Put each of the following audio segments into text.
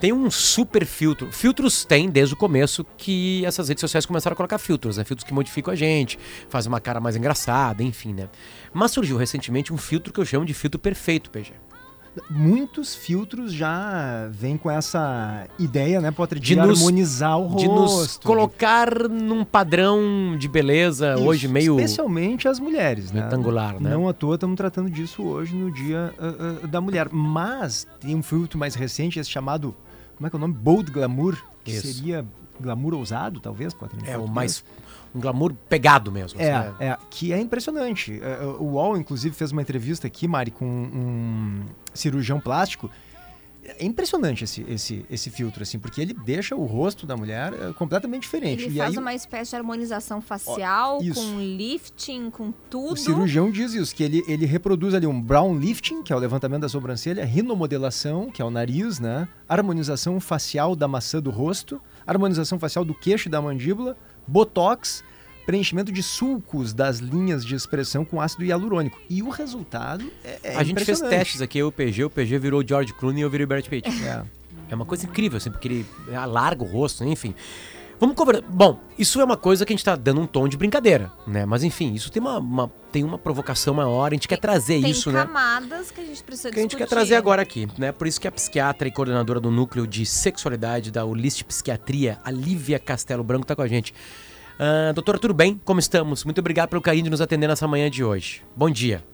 tem um super filtro. Filtros tem desde o começo que essas redes sociais começaram a colocar filtros, né? Filtros que modificam a gente, fazem uma cara mais engraçada, enfim, né? Mas surgiu recentemente um filtro que eu chamo de filtro perfeito, PG. Muitos filtros já vêm com essa ideia, né, Potter, de, de nos, harmonizar o rosto. De nos colocar num padrão de beleza Isso, hoje meio... Especialmente as mulheres, né? Retangular, né? Não à toa estamos tratando disso hoje no dia uh, uh, da mulher. Mas tem um filtro mais recente, esse chamado como é que é o nome? Bold Glamour, que Isso. seria glamour ousado, talvez, Patrícia? É, o mais um glamour pegado mesmo. É, assim, é, que é impressionante. É, o UOL, inclusive, fez uma entrevista aqui, Mari, com um cirurgião plástico é impressionante esse, esse, esse filtro, assim, porque ele deixa o rosto da mulher é, completamente diferente. Ele e faz aí, uma espécie de harmonização facial, ó, com lifting, com tudo. O cirurgião diz isso, que ele, ele reproduz ali um brown lifting, que é o levantamento da sobrancelha, rinomodelação, que é o nariz, né? Harmonização facial da maçã do rosto, harmonização facial do queixo e da mandíbula, botox preenchimento de sulcos das linhas de expressão com ácido hialurônico. E o resultado é, é A gente fez testes aqui, eu, o PG, o PG virou George Clooney e eu virei Brad Pitt. É. é uma coisa incrível, assim, porque ele alarga o rosto, enfim. Vamos conversar. Bom, isso é uma coisa que a gente está dando um tom de brincadeira, né? Mas enfim, isso tem uma, uma tem uma provocação maior, a gente quer trazer tem isso, né? Tem camadas que a gente precisa Que a gente quer trazer agora aqui, né? Por isso que a psiquiatra e coordenadora do núcleo de sexualidade da Ulist Psiquiatria, a Lívia Castelo Branco, está com a gente. Uh, doutora, tudo bem? Como estamos? Muito obrigado pelo carinho de nos atender nessa manhã de hoje. Bom dia.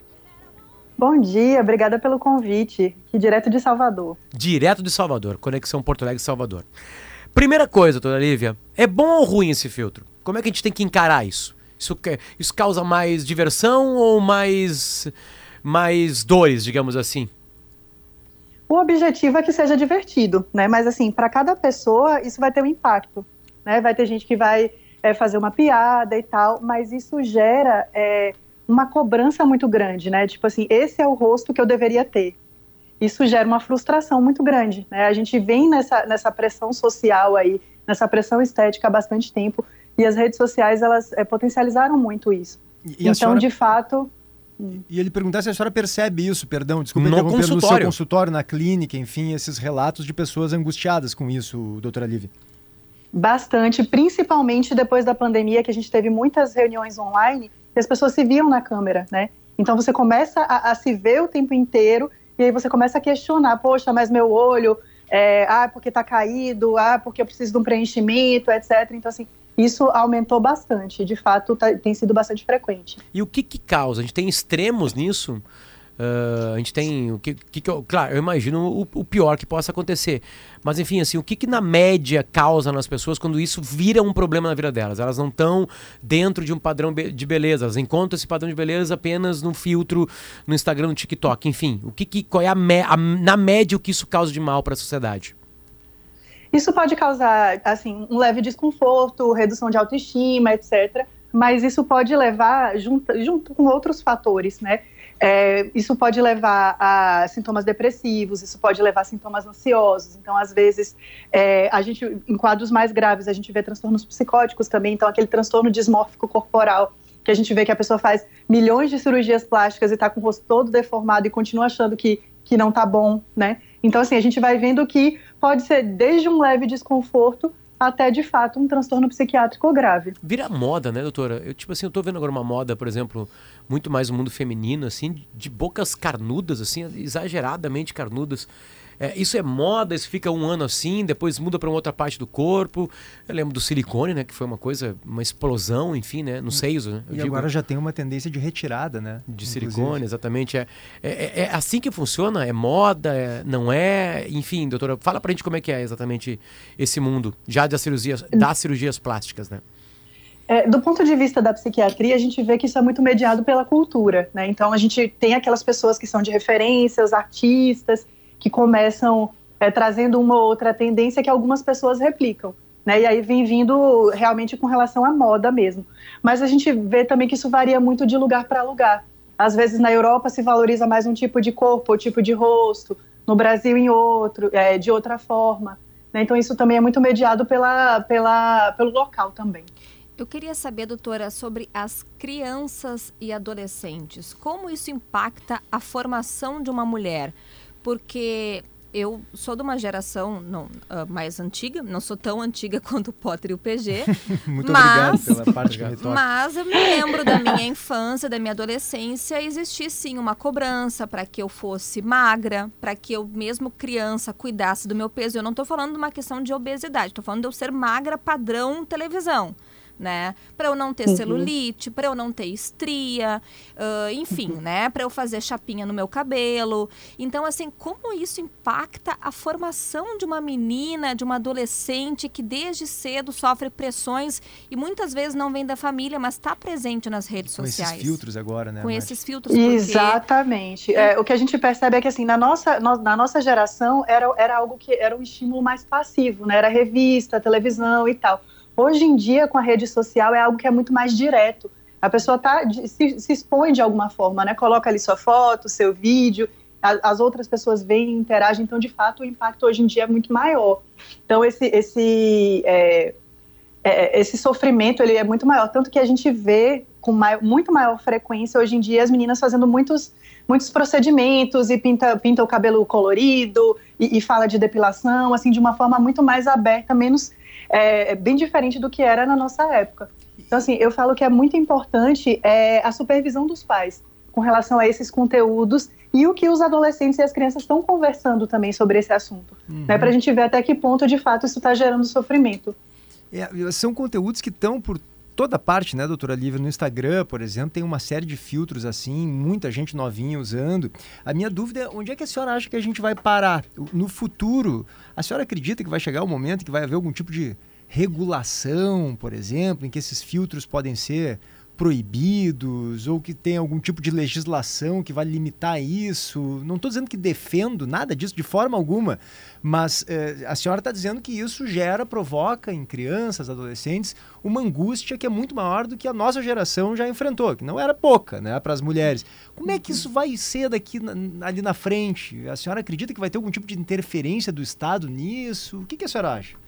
Bom dia, obrigada pelo convite. Aqui direto de Salvador. Direto de Salvador, Conexão Porto Alegre Salvador. Primeira coisa, doutora Lívia, é bom ou ruim esse filtro? Como é que a gente tem que encarar isso? Isso, isso causa mais diversão ou mais, mais dores, digamos assim? O objetivo é que seja divertido, né? Mas assim, para cada pessoa isso vai ter um impacto, né? Vai ter gente que vai é, fazer uma piada e tal, mas isso gera é, uma cobrança muito grande, né? Tipo assim, esse é o rosto que eu deveria ter. Isso gera uma frustração muito grande, né? A gente vem nessa, nessa pressão social aí, nessa pressão estética há bastante tempo, e as redes sociais, elas é, potencializaram muito isso. E, e então, senhora... de fato... E ele perguntar se a senhora percebe isso, perdão, desculpa no interromper, consultório. no seu consultório, na clínica, enfim, esses relatos de pessoas angustiadas com isso, doutora Lívia. Bastante, principalmente depois da pandemia, que a gente teve muitas reuniões online e as pessoas se viam na câmera, né? Então você começa a, a se ver o tempo inteiro e aí você começa a questionar, poxa, mas meu olho, é, ah, porque tá caído, ah, porque eu preciso de um preenchimento, etc. Então, assim, isso aumentou bastante, de fato tá, tem sido bastante frequente. E o que que causa? A gente tem extremos nisso? Uh, a gente tem o que, que, que eu, claro, eu imagino o, o, pior que possa acontecer, mas enfim, assim, o que, que na média causa nas pessoas quando isso vira um problema na vida delas? Elas não estão dentro de um padrão de beleza, elas encontram esse padrão de beleza apenas no filtro, no Instagram, no TikTok, enfim, o que, que qual é a, a na média o que isso causa de mal para a sociedade? Isso pode causar, assim, um leve desconforto, redução de autoestima, etc. Mas isso pode levar junto, junto com outros fatores, né? É, isso pode levar a sintomas depressivos, isso pode levar a sintomas ansiosos. Então, às vezes, é, a gente, em quadros mais graves, a gente vê transtornos psicóticos também. Então, aquele transtorno dismórfico corporal, que a gente vê que a pessoa faz milhões de cirurgias plásticas e está com o rosto todo deformado e continua achando que, que não está bom, né? Então, assim, a gente vai vendo que pode ser desde um leve desconforto até de fato um transtorno psiquiátrico grave. Vira moda, né, doutora? Eu tipo assim, eu tô vendo agora uma moda, por exemplo, muito mais no mundo feminino assim, de bocas carnudas assim, exageradamente carnudas. É, isso é moda, isso fica um ano assim, depois muda para uma outra parte do corpo. Eu lembro do silicone, né? Que foi uma coisa, uma explosão, enfim, né? Nos seios, né? Eu e digo, agora já tem uma tendência de retirada, né? De Inclusive. silicone, exatamente. É, é, é, é, assim que funciona? É moda? É, não é? Enfim, doutora, fala pra gente como é que é exatamente esse mundo, já das cirurgias, das cirurgias plásticas, né? É, do ponto de vista da psiquiatria, a gente vê que isso é muito mediado pela cultura, né? Então a gente tem aquelas pessoas que são de referência, os artistas, que começam é, trazendo uma outra tendência que algumas pessoas replicam. Né, e aí vem vindo realmente com relação à moda mesmo. Mas a gente vê também que isso varia muito de lugar para lugar. Às vezes na Europa se valoriza mais um tipo de corpo ou tipo de rosto, no Brasil em outro, é, de outra forma. Né? Então isso também é muito mediado pela, pela, pelo local também. Eu queria saber, doutora, sobre as crianças e adolescentes. Como isso impacta a formação de uma mulher? Porque eu sou de uma geração não, uh, mais antiga, não sou tão antiga quanto o Potter e o PG. Muito mas, obrigado pela parte que Mas eu me lembro da minha infância, da minha adolescência, existir sim uma cobrança para que eu fosse magra, para que eu, mesmo criança, cuidasse do meu peso. Eu não estou falando de uma questão de obesidade, estou falando de eu ser magra padrão televisão né? Para eu não ter uhum. celulite, para eu não ter estria, uh, enfim, uhum. né? Para eu fazer chapinha no meu cabelo. Então, assim, como isso impacta a formação de uma menina, de uma adolescente que desde cedo sofre pressões e muitas vezes não vem da família, mas está presente nas redes Com sociais. Com esses filtros agora, né? Com Mari? esses filtros. Porque... Exatamente. É, o que a gente percebe é que, assim, na nossa, na nossa geração era, era algo que era um estímulo mais passivo, né? Era revista, televisão e tal. Hoje em dia, com a rede social, é algo que é muito mais direto. A pessoa tá, se, se expõe de alguma forma, né? Coloca ali sua foto, seu vídeo, a, as outras pessoas veem e interagem. Então, de fato, o impacto hoje em dia é muito maior. Então, esse, esse, é, é, esse sofrimento ele é muito maior. Tanto que a gente vê com maior, muito maior frequência hoje em dia as meninas fazendo muitos, muitos procedimentos e pinta, pinta o cabelo colorido e, e fala de depilação, assim, de uma forma muito mais aberta, menos é, bem diferente do que era na nossa época. Então, assim, eu falo que é muito importante é, a supervisão dos pais com relação a esses conteúdos e o que os adolescentes e as crianças estão conversando também sobre esse assunto, uhum. né, para a gente ver até que ponto, de fato, isso está gerando sofrimento. É, são conteúdos que estão por toda parte, né, doutora Lívia? No Instagram, por exemplo, tem uma série de filtros assim, muita gente novinha usando. A minha dúvida é onde é que a senhora acha que a gente vai parar? No futuro, a senhora acredita que vai chegar o um momento que vai haver algum tipo de regulação, por exemplo, em que esses filtros podem ser proibidos ou que tem algum tipo de legislação que vai limitar isso. Não estou dizendo que defendo nada disso de forma alguma, mas eh, a senhora está dizendo que isso gera, provoca em crianças, adolescentes, uma angústia que é muito maior do que a nossa geração já enfrentou, que não era pouca né, para as mulheres. Como é que isso vai ser daqui na, ali na frente? A senhora acredita que vai ter algum tipo de interferência do Estado nisso? O que, que a senhora acha?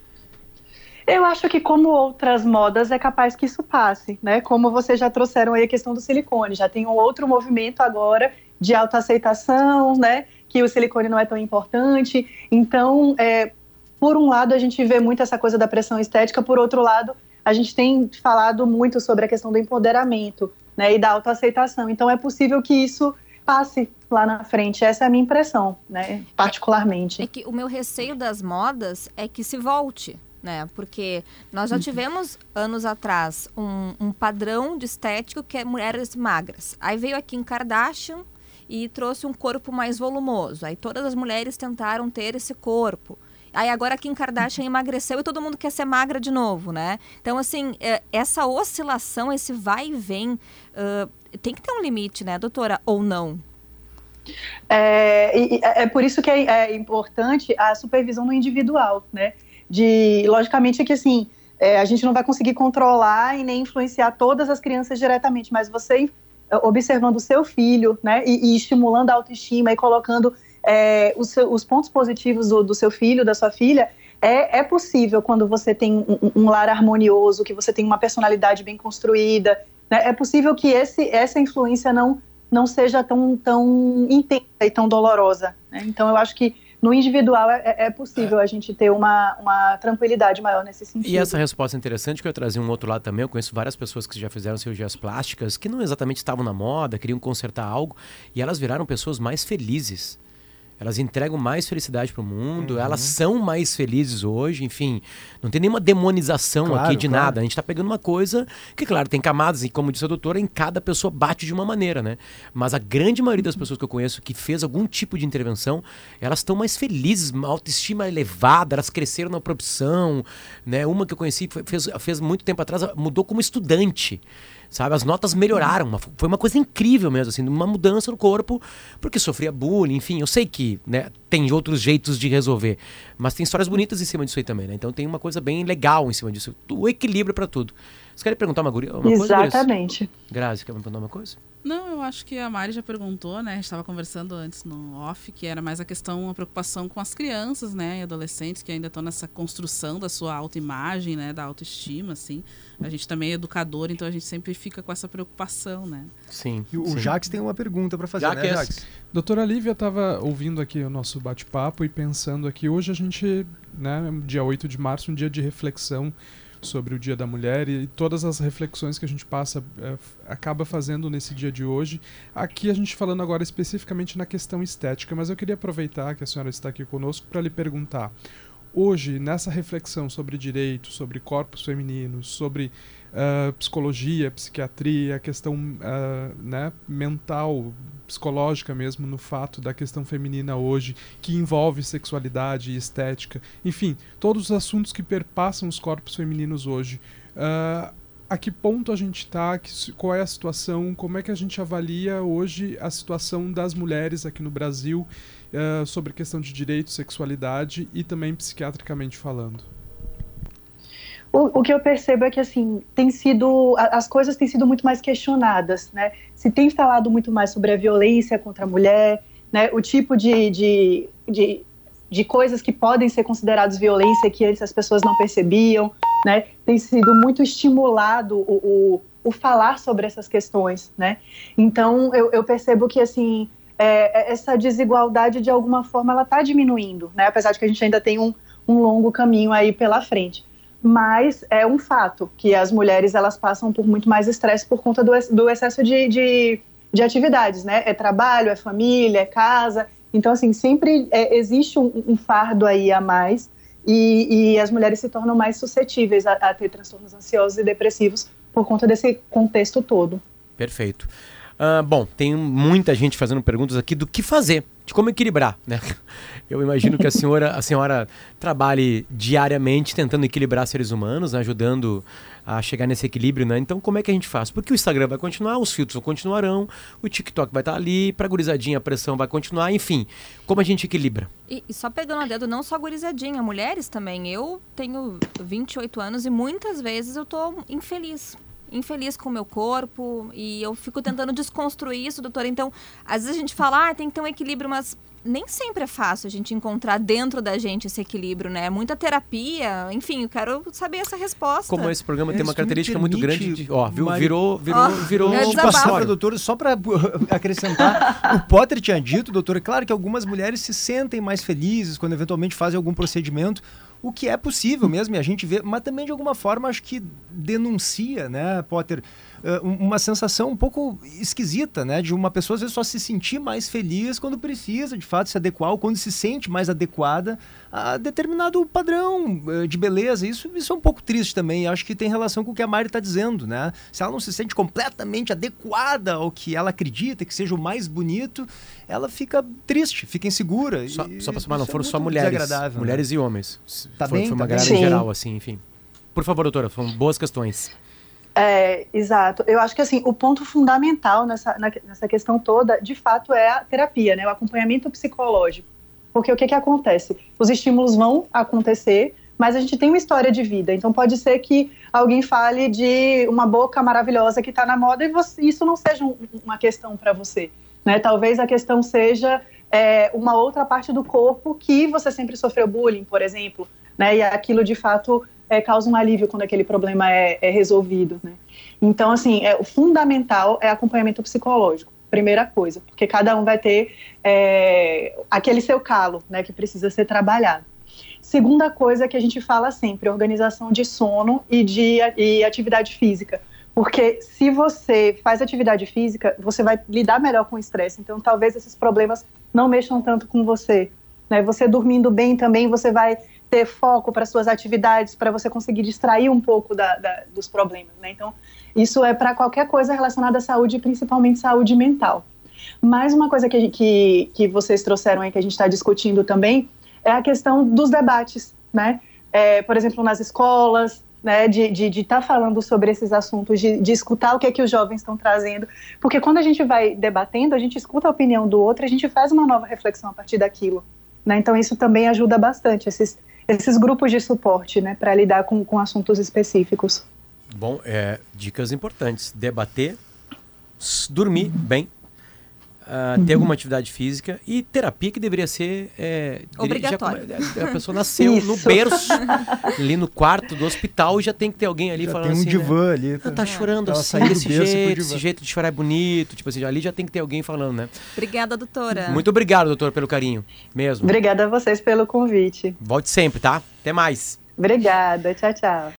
Eu acho que, como outras modas, é capaz que isso passe, né? Como vocês já trouxeram aí a questão do silicone, já tem um outro movimento agora de autoaceitação, né? Que o silicone não é tão importante. Então, é, por um lado, a gente vê muito essa coisa da pressão estética, por outro lado, a gente tem falado muito sobre a questão do empoderamento, né? E da autoaceitação. Então, é possível que isso passe lá na frente. Essa é a minha impressão, né? Particularmente. É que o meu receio das modas é que se volte né? Porque nós já uhum. tivemos anos atrás um, um padrão de estético que é mulheres magras. Aí veio aqui em Kardashian e trouxe um corpo mais volumoso. Aí todas as mulheres tentaram ter esse corpo. Aí agora Kim Kardashian uhum. emagreceu e todo mundo quer ser magra de novo, né? Então, assim, é, essa oscilação, esse vai e vem, uh, tem que ter um limite, né, doutora? Ou não? É, é por isso que é, é importante a supervisão no individual, né? De, logicamente, que assim, é, a gente não vai conseguir controlar e nem influenciar todas as crianças diretamente, mas você é, observando o seu filho, né, e, e estimulando a autoestima e colocando é, os, seu, os, pontos positivos do, do, seu filho, da sua filha, é, é possível quando você tem um, um, lar harmonioso, que você tem uma personalidade bem construída, né, é possível que esse, essa influência não, não seja tão, tão intensa e tão dolorosa. Né? Então, eu acho que no individual é, é, possível é. a gente ter uma, uma tranquilidade maior nesse sentido. E essa resposta é interessante que eu trazer um outro lado também. Eu conheço várias pessoas que já fizeram cirurgias plásticas que não exatamente estavam na moda, queriam consertar algo e elas viraram pessoas mais felizes. Elas entregam mais felicidade para o mundo, uhum. elas são mais felizes hoje, enfim. Não tem nenhuma demonização claro, aqui de claro. nada. A gente está pegando uma coisa que, claro, tem camadas, e como disse a doutora, em cada pessoa bate de uma maneira, né? Mas a grande maioria das pessoas que eu conheço que fez algum tipo de intervenção, elas estão mais felizes, uma autoestima elevada, elas cresceram na profissão, né? Uma que eu conheci fez, fez muito tempo atrás, mudou como estudante sabe? As notas melhoraram, uma, foi uma coisa incrível mesmo, assim, uma mudança no corpo, porque sofria bullying, enfim, eu sei que, né, tem outros jeitos de resolver, mas tem histórias bonitas em cima disso aí também, né? Então tem uma coisa bem legal em cima disso, o equilíbrio para tudo. Você quer perguntar uma, uma Exatamente. coisa? Exatamente. Grazi, quer me perguntar uma coisa? Não, eu acho que a Mari já perguntou, né? A gente estava conversando antes no off, que era mais a questão, a preocupação com as crianças, né? E adolescentes que ainda estão nessa construção da sua autoimagem, né? Da autoestima, assim. A gente também é educador, então a gente sempre fica com essa preocupação, né? Sim. E o sim. Jax tem uma pergunta para fazer, né, Jax? Doutora Lívia estava ouvindo aqui o nosso bate-papo e pensando aqui, hoje a gente, né, dia 8 de março, um dia de reflexão sobre o Dia da Mulher e todas as reflexões que a gente passa f- acaba fazendo nesse dia de hoje. Aqui a gente falando agora especificamente na questão estética, mas eu queria aproveitar que a senhora está aqui conosco para lhe perguntar. Hoje, nessa reflexão sobre direitos, sobre corpos femininos, sobre ah, psicologia, psiquiatria, a questão ah, né, mental, psicológica mesmo, no fato da questão feminina hoje, que envolve sexualidade e estética, enfim, todos os assuntos que perpassam os corpos femininos hoje. Ah, a que ponto a gente está? Qual é a situação? Como é que a gente avalia hoje a situação das mulheres aqui no Brasil ah, sobre questão de direito, sexualidade e também psiquiatricamente falando? O, o que eu percebo é que assim tem sido as coisas têm sido muito mais questionadas, né? Se tem falado muito mais sobre a violência contra a mulher, né? O tipo de, de, de, de coisas que podem ser consideradas violência que antes as pessoas não percebiam, né? Tem sido muito estimulado o, o, o falar sobre essas questões, né? Então eu, eu percebo que assim é, essa desigualdade de alguma forma ela está diminuindo, né? Apesar de que a gente ainda tem um, um longo caminho aí pela frente mas é um fato que as mulheres elas passam por muito mais estresse por conta do, do excesso de, de, de atividades, né? É trabalho, é família, é casa. Então, assim, sempre é, existe um, um fardo aí a mais e, e as mulheres se tornam mais suscetíveis a, a ter transtornos ansiosos e depressivos por conta desse contexto todo. Perfeito. Ah, bom, tem muita gente fazendo perguntas aqui do que fazer, de como equilibrar, né? Eu imagino que a senhora, a senhora trabalhe diariamente tentando equilibrar seres humanos, né, ajudando a chegar nesse equilíbrio, né? Então, como é que a gente faz? Porque o Instagram vai continuar, os filtros continuarão, o TikTok vai estar ali, pra gurizadinha a pressão vai continuar, enfim. Como a gente equilibra? E, e só pegando a dedo, não só gurizadinha, mulheres também. Eu tenho 28 anos e muitas vezes eu tô infeliz. Infeliz com o meu corpo e eu fico tentando desconstruir isso, doutora. Então, às vezes a gente fala, ah, tem que ter um equilíbrio, mas nem sempre é fácil a gente encontrar dentro da gente esse equilíbrio, né? Muita terapia, enfim, eu quero saber essa resposta. Como esse programa É, tem uma característica muito grande de, ó, viu, Mari- virou, virou, Ó, virou é um desabafo. passar para consultório. doutora, só para acrescentar, o Potter tinha dito, doutora, claro que algumas mulheres se sentem mais felizes quando eventualmente fazem algum procedimento, o que é possível mesmo, e a gente vê, mas também de alguma forma acho que denuncia, né, Potter, uma sensação um pouco esquisita, né, de uma pessoa às vezes só se sentir mais feliz quando precisa, de fato, se adequar, ou quando se sente mais adequada a determinado padrão eh, de beleza. Isso, isso é um pouco triste também, acho que tem relação com o que a Mari está dizendo, né? Se ela não se sente completamente adequada ao que ela acredita que seja o mais bonito, ela fica triste, fica insegura. Só, e só pra somar, não é foram só muito mulheres. né? Mulheres e homens. Tá foi, bem, foi uma tá bem. galera em Sim. geral, assim, enfim. Por favor, doutora, são boas questões. É, exato. Eu acho que assim o ponto fundamental nessa, na- nessa questão toda, de fato, é a terapia, né? O acompanhamento psicológico. Porque o que que acontece? Os estímulos vão acontecer, mas a gente tem uma história de vida. Então pode ser que alguém fale de uma boca maravilhosa que está na moda e você- isso não seja um- uma questão para você, né? Talvez a questão seja é, uma outra parte do corpo que você sempre sofreu bullying, por exemplo, né? E aquilo de fato é, causa um alívio quando aquele problema é, é resolvido, né? Então, assim, é, o fundamental é acompanhamento psicológico, primeira coisa, porque cada um vai ter é, aquele seu calo, né, que precisa ser trabalhado. Segunda coisa que a gente fala sempre, organização de sono e de e atividade física. Porque se você faz atividade física, você vai lidar melhor com o estresse. Então, talvez esses problemas não mexam tanto com você. Né? Você dormindo bem também, você vai ter foco para suas atividades, para você conseguir distrair um pouco da, da, dos problemas. Né? Então, isso é para qualquer coisa relacionada à saúde, principalmente saúde mental. Mais uma coisa que, que, que vocês trouxeram aí, que a gente está discutindo também, é a questão dos debates, né? É, por exemplo, nas escolas, né, de estar de, de tá falando sobre esses assuntos, de, de, escutar o que é que os jovens estão trazendo, porque quando a gente vai debatendo, a gente escuta a opinião do outro, a gente faz uma nova reflexão a partir daquilo, né? Então isso também ajuda bastante esses, esses grupos de suporte, né, para lidar com, com assuntos específicos. Bom, é, dicas importantes. Debater, dormir bem, ah, ter alguma atividade física e terapia que deveria ser é, Obrigatório. come- a pessoa nasceu no berço, ali no quarto do hospital e já tem que ter alguém ali Já falando tem um assim, né? divã ali. Ela tá chorando Ela assim, desse jeito, esse jeito de chorar é bonito, tipo assim, ali já tem que ter alguém falando, né? Obrigada, doutora. Muito obrigado, doutor, pelo carinho, mesmo. Obrigada a vocês pelo convite. Volte sempre, tá? Até mais. Obrigada. Tchau, tchau.